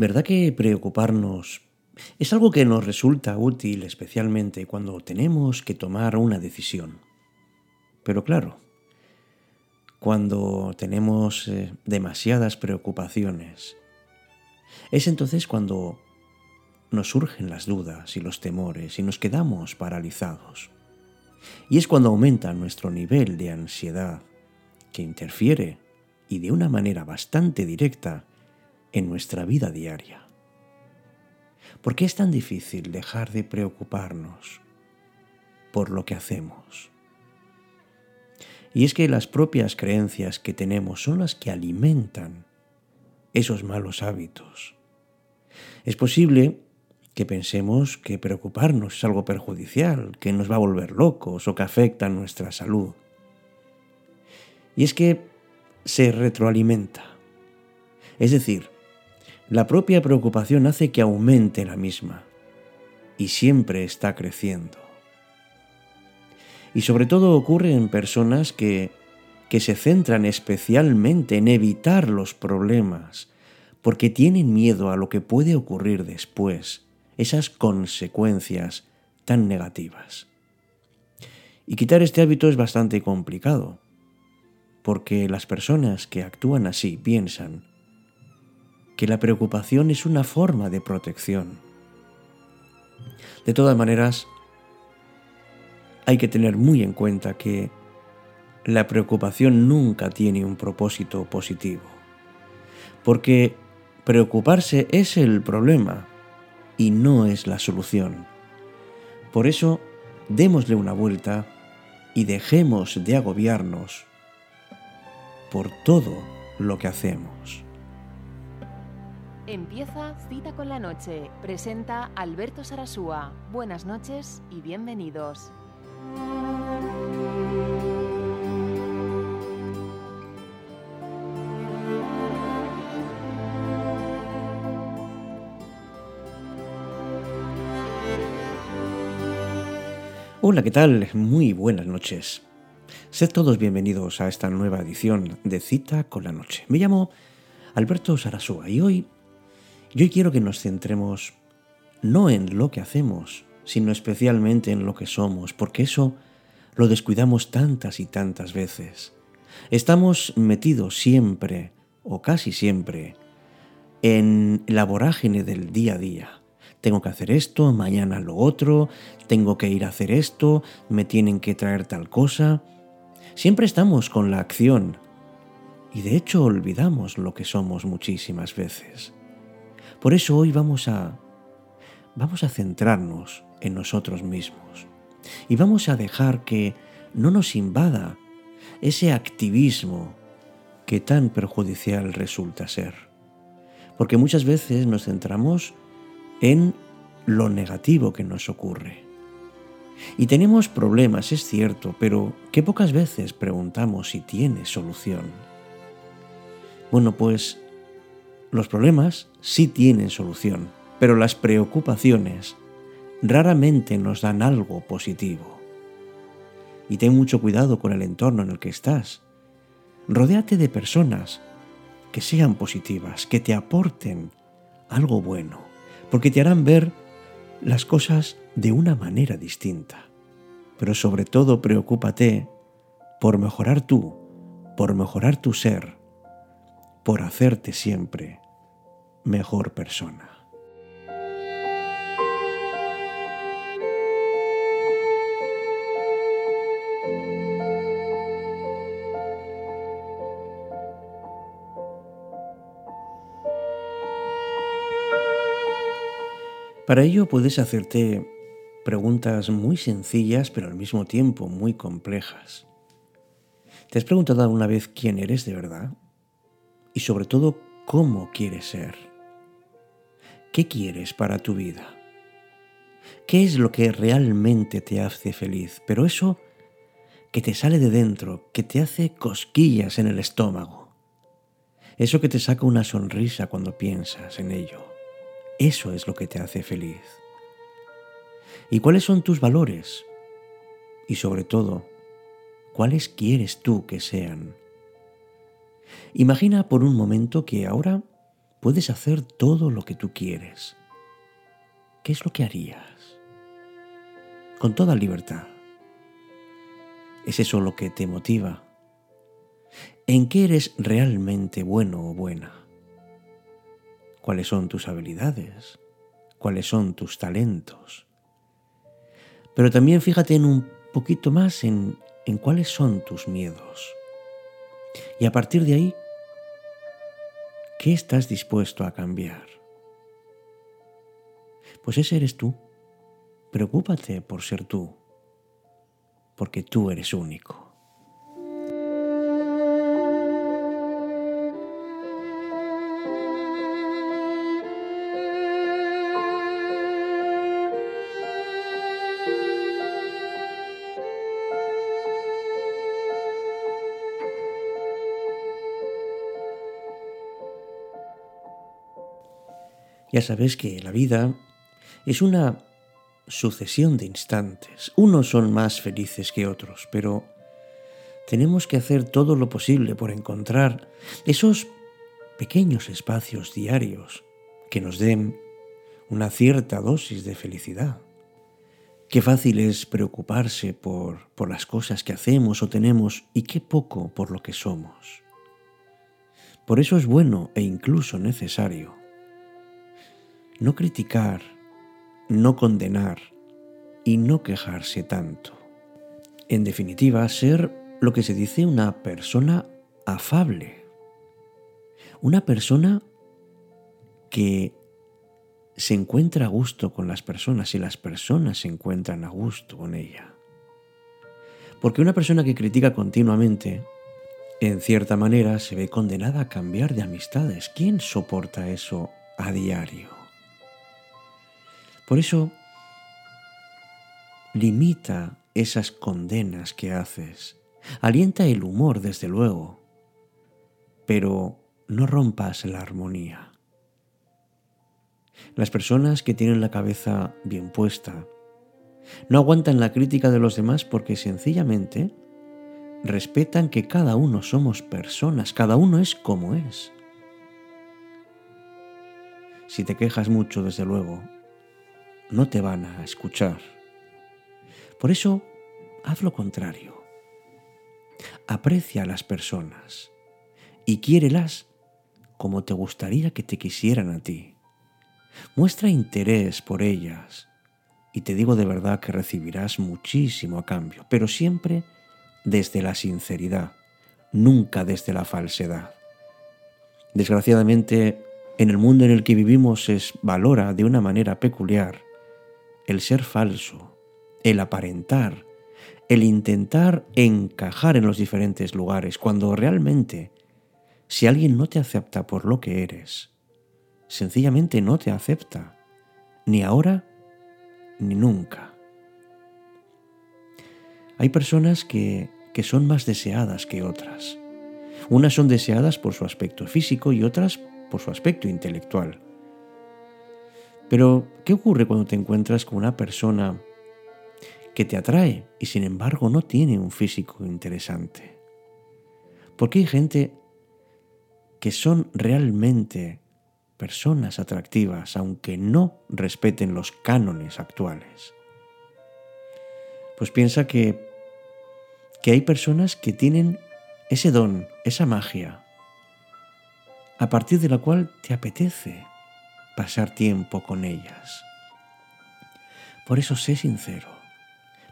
¿Verdad que preocuparnos es algo que nos resulta útil especialmente cuando tenemos que tomar una decisión? Pero claro, cuando tenemos eh, demasiadas preocupaciones, es entonces cuando nos surgen las dudas y los temores y nos quedamos paralizados. Y es cuando aumenta nuestro nivel de ansiedad, que interfiere, y de una manera bastante directa, en nuestra vida diaria. ¿Por qué es tan difícil dejar de preocuparnos por lo que hacemos? Y es que las propias creencias que tenemos son las que alimentan esos malos hábitos. Es posible que pensemos que preocuparnos es algo perjudicial, que nos va a volver locos o que afecta nuestra salud. Y es que se retroalimenta. Es decir, la propia preocupación hace que aumente la misma y siempre está creciendo. Y sobre todo ocurre en personas que, que se centran especialmente en evitar los problemas porque tienen miedo a lo que puede ocurrir después, esas consecuencias tan negativas. Y quitar este hábito es bastante complicado, porque las personas que actúan así piensan que la preocupación es una forma de protección. De todas maneras, hay que tener muy en cuenta que la preocupación nunca tiene un propósito positivo, porque preocuparse es el problema y no es la solución. Por eso, démosle una vuelta y dejemos de agobiarnos por todo lo que hacemos. Empieza Cita con la Noche. Presenta Alberto Sarasúa. Buenas noches y bienvenidos. Hola, ¿qué tal? Muy buenas noches. Sed todos bienvenidos a esta nueva edición de Cita con la Noche. Me llamo Alberto Sarasúa y hoy yo quiero que nos centremos no en lo que hacemos, sino especialmente en lo que somos, porque eso lo descuidamos tantas y tantas veces. Estamos metidos siempre, o casi siempre, en la vorágine del día a día. Tengo que hacer esto, mañana lo otro, tengo que ir a hacer esto, me tienen que traer tal cosa. Siempre estamos con la acción y de hecho olvidamos lo que somos muchísimas veces. Por eso hoy vamos a vamos a centrarnos en nosotros mismos y vamos a dejar que no nos invada ese activismo que tan perjudicial resulta ser. Porque muchas veces nos centramos en lo negativo que nos ocurre. Y tenemos problemas, es cierto, pero que pocas veces preguntamos si tiene solución. Bueno, pues los problemas sí tienen solución, pero las preocupaciones raramente nos dan algo positivo. Y ten mucho cuidado con el entorno en el que estás. Rodéate de personas que sean positivas, que te aporten algo bueno, porque te harán ver las cosas de una manera distinta. Pero sobre todo preocúpate por mejorar tú, por mejorar tu ser, por hacerte siempre mejor persona. Para ello puedes hacerte preguntas muy sencillas pero al mismo tiempo muy complejas. ¿Te has preguntado alguna vez quién eres de verdad? y sobre todo cómo quieres ser. ¿Qué quieres para tu vida? ¿Qué es lo que realmente te hace feliz? Pero eso que te sale de dentro, que te hace cosquillas en el estómago. Eso que te saca una sonrisa cuando piensas en ello. Eso es lo que te hace feliz. ¿Y cuáles son tus valores? Y sobre todo, ¿cuáles quieres tú que sean? Imagina por un momento que ahora puedes hacer todo lo que tú quieres, ¿qué es lo que harías? Con toda libertad. ¿Es eso lo que te motiva? ¿En qué eres realmente bueno o buena? ¿Cuáles son tus habilidades? ¿Cuáles son tus talentos? Pero también fíjate en un poquito más en, en cuáles son tus miedos. Y a partir de ahí, ¿qué estás dispuesto a cambiar? Pues ese eres tú. Preocúpate por ser tú, porque tú eres único. Ya sabes que la vida es una sucesión de instantes. Unos son más felices que otros, pero tenemos que hacer todo lo posible por encontrar esos pequeños espacios diarios que nos den una cierta dosis de felicidad. Qué fácil es preocuparse por, por las cosas que hacemos o tenemos y qué poco por lo que somos. Por eso es bueno e incluso necesario no criticar, no condenar y no quejarse tanto. En definitiva, ser lo que se dice una persona afable. Una persona que se encuentra a gusto con las personas y las personas se encuentran a gusto con ella. Porque una persona que critica continuamente, en cierta manera, se ve condenada a cambiar de amistades. ¿Quién soporta eso a diario? Por eso, limita esas condenas que haces. Alienta el humor, desde luego, pero no rompas la armonía. Las personas que tienen la cabeza bien puesta no aguantan la crítica de los demás porque sencillamente respetan que cada uno somos personas, cada uno es como es. Si te quejas mucho, desde luego, no te van a escuchar. Por eso, haz lo contrario. Aprecia a las personas y quiérelas como te gustaría que te quisieran a ti. Muestra interés por ellas y te digo de verdad que recibirás muchísimo a cambio, pero siempre desde la sinceridad, nunca desde la falsedad. Desgraciadamente, en el mundo en el que vivimos se valora de una manera peculiar el ser falso, el aparentar, el intentar encajar en los diferentes lugares, cuando realmente, si alguien no te acepta por lo que eres, sencillamente no te acepta, ni ahora ni nunca. Hay personas que, que son más deseadas que otras. Unas son deseadas por su aspecto físico y otras por su aspecto intelectual. Pero, ¿qué ocurre cuando te encuentras con una persona que te atrae y sin embargo no tiene un físico interesante? Porque hay gente que son realmente personas atractivas aunque no respeten los cánones actuales. Pues piensa que, que hay personas que tienen ese don, esa magia, a partir de la cual te apetece pasar tiempo con ellas. Por eso sé sincero,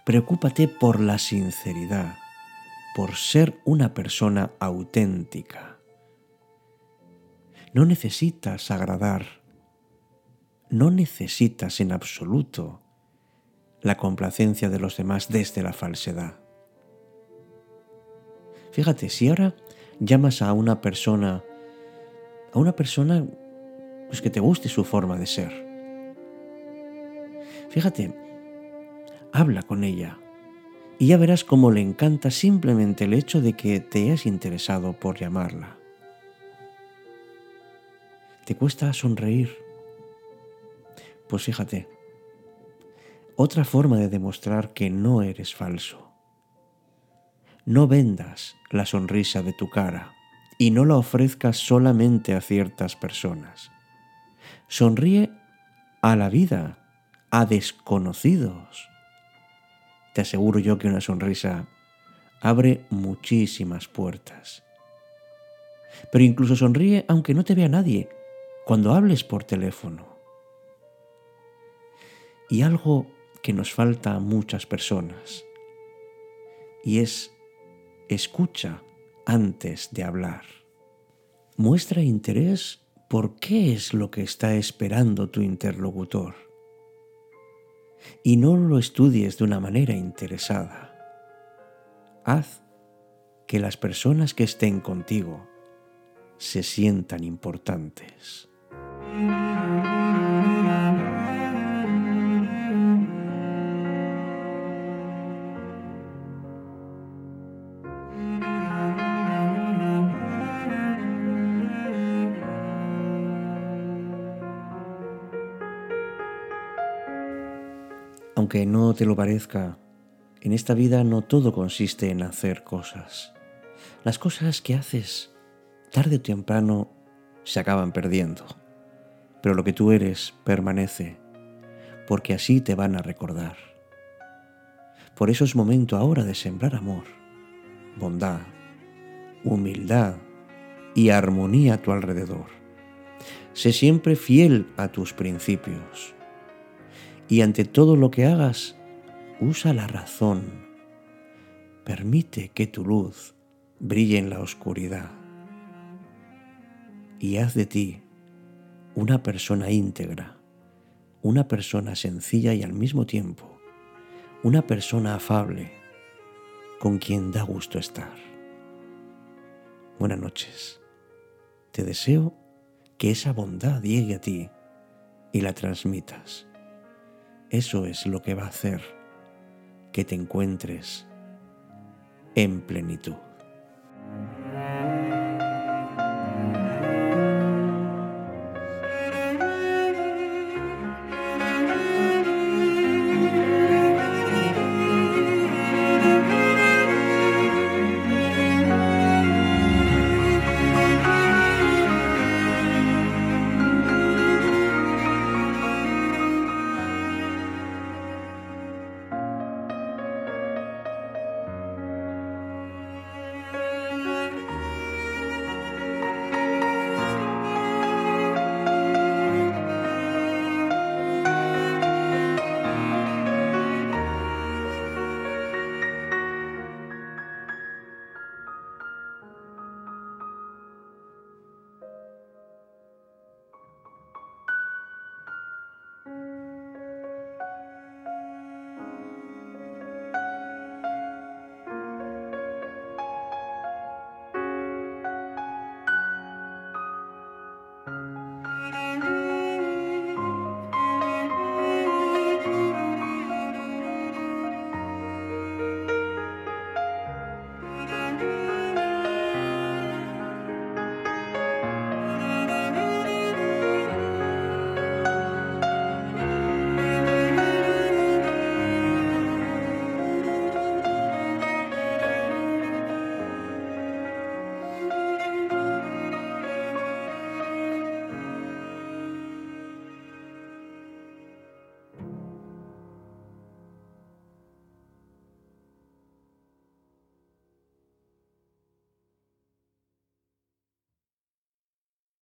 preocúpate por la sinceridad, por ser una persona auténtica. No necesitas agradar, no necesitas en absoluto la complacencia de los demás desde la falsedad. Fíjate, si ahora llamas a una persona, a una persona pues que te guste su forma de ser. Fíjate, habla con ella y ya verás cómo le encanta simplemente el hecho de que te hayas interesado por llamarla. ¿Te cuesta sonreír? Pues fíjate, otra forma de demostrar que no eres falso. No vendas la sonrisa de tu cara y no la ofrezcas solamente a ciertas personas. Sonríe a la vida, a desconocidos. Te aseguro yo que una sonrisa abre muchísimas puertas. Pero incluso sonríe aunque no te vea nadie, cuando hables por teléfono. Y algo que nos falta a muchas personas, y es escucha antes de hablar. Muestra interés por qué es lo que está esperando tu interlocutor. Y no lo estudies de una manera interesada. Haz que las personas que estén contigo se sientan importantes. Aunque no te lo parezca, en esta vida no todo consiste en hacer cosas. Las cosas que haces, tarde o temprano, se acaban perdiendo. Pero lo que tú eres permanece, porque así te van a recordar. Por eso es momento ahora de sembrar amor, bondad, humildad y armonía a tu alrededor. Sé siempre fiel a tus principios. Y ante todo lo que hagas, usa la razón. Permite que tu luz brille en la oscuridad. Y haz de ti una persona íntegra, una persona sencilla y al mismo tiempo una persona afable con quien da gusto estar. Buenas noches. Te deseo que esa bondad llegue a ti y la transmitas. Eso es lo que va a hacer que te encuentres en plenitud.